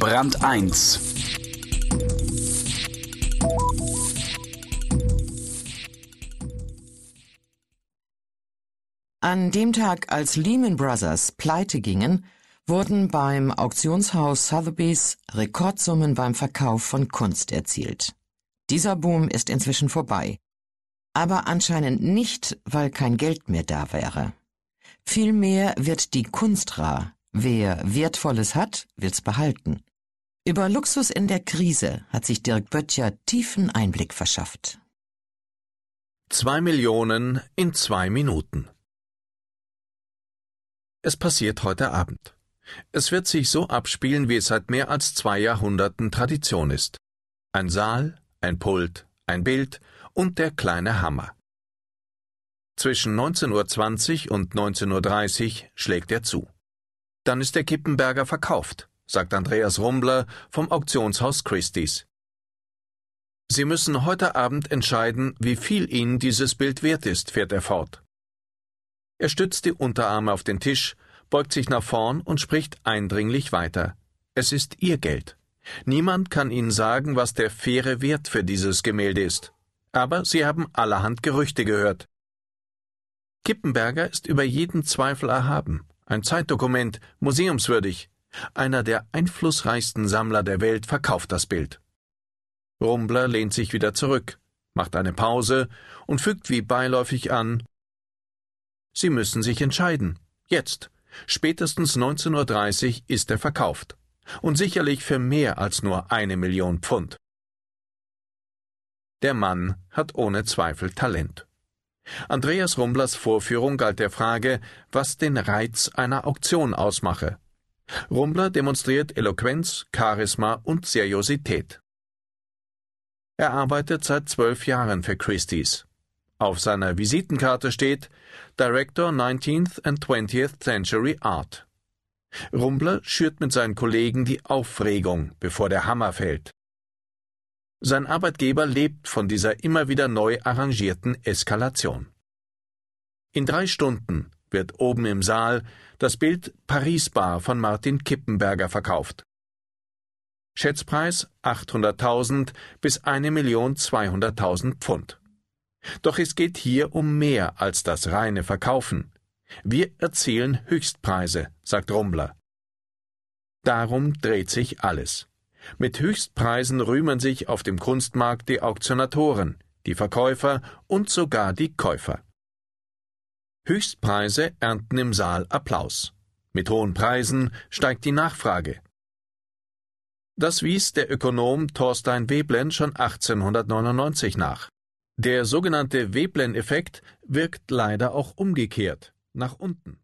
Brand 1 An dem Tag, als Lehman Brothers pleite gingen, wurden beim Auktionshaus Sotheby's Rekordsummen beim Verkauf von Kunst erzielt. Dieser Boom ist inzwischen vorbei. Aber anscheinend nicht, weil kein Geld mehr da wäre. Vielmehr wird die Kunst rar. Wer Wertvolles hat, will's behalten. Über Luxus in der Krise hat sich Dirk Böttcher tiefen Einblick verschafft. Zwei Millionen in zwei Minuten. Es passiert heute Abend. Es wird sich so abspielen, wie es seit mehr als zwei Jahrhunderten Tradition ist. Ein Saal, ein Pult, ein Bild und der kleine Hammer. Zwischen 19.20 Uhr und 19.30 Uhr schlägt er zu. Dann ist der Kippenberger verkauft, sagt Andreas Rumbler vom Auktionshaus Christie's. Sie müssen heute Abend entscheiden, wie viel Ihnen dieses Bild wert ist, fährt er fort. Er stützt die Unterarme auf den Tisch, beugt sich nach vorn und spricht eindringlich weiter. Es ist Ihr Geld. Niemand kann Ihnen sagen, was der faire Wert für dieses Gemälde ist. Aber Sie haben allerhand Gerüchte gehört. Kippenberger ist über jeden Zweifel erhaben, ein Zeitdokument, museumswürdig. Einer der einflussreichsten Sammler der Welt verkauft das Bild. Rumbler lehnt sich wieder zurück, macht eine Pause und fügt wie beiläufig an Sie müssen sich entscheiden. Jetzt. Spätestens 19.30 Uhr ist er verkauft. Und sicherlich für mehr als nur eine Million Pfund. Der Mann hat ohne Zweifel Talent. Andreas Rumblers Vorführung galt der Frage, was den Reiz einer Auktion ausmache. Rumbler demonstriert Eloquenz, Charisma und Seriosität. Er arbeitet seit zwölf Jahren für Christie's. Auf seiner Visitenkarte steht Director 19th and 20th Century Art. Rumbler schürt mit seinen Kollegen die Aufregung, bevor der Hammer fällt. Sein Arbeitgeber lebt von dieser immer wieder neu arrangierten Eskalation. In drei Stunden wird oben im Saal das Bild Paris Bar von Martin Kippenberger verkauft. Schätzpreis 800.000 bis 1.200.000 Pfund. Doch es geht hier um mehr als das reine Verkaufen. Wir erzielen Höchstpreise, sagt Rumbler. Darum dreht sich alles. Mit Höchstpreisen rühmen sich auf dem Kunstmarkt die Auktionatoren, die Verkäufer und sogar die Käufer. Höchstpreise ernten im Saal Applaus. Mit hohen Preisen steigt die Nachfrage. Das wies der Ökonom Thorstein Veblen schon 1899 nach. Der sogenannte Veblen-Effekt wirkt leider auch umgekehrt, nach unten.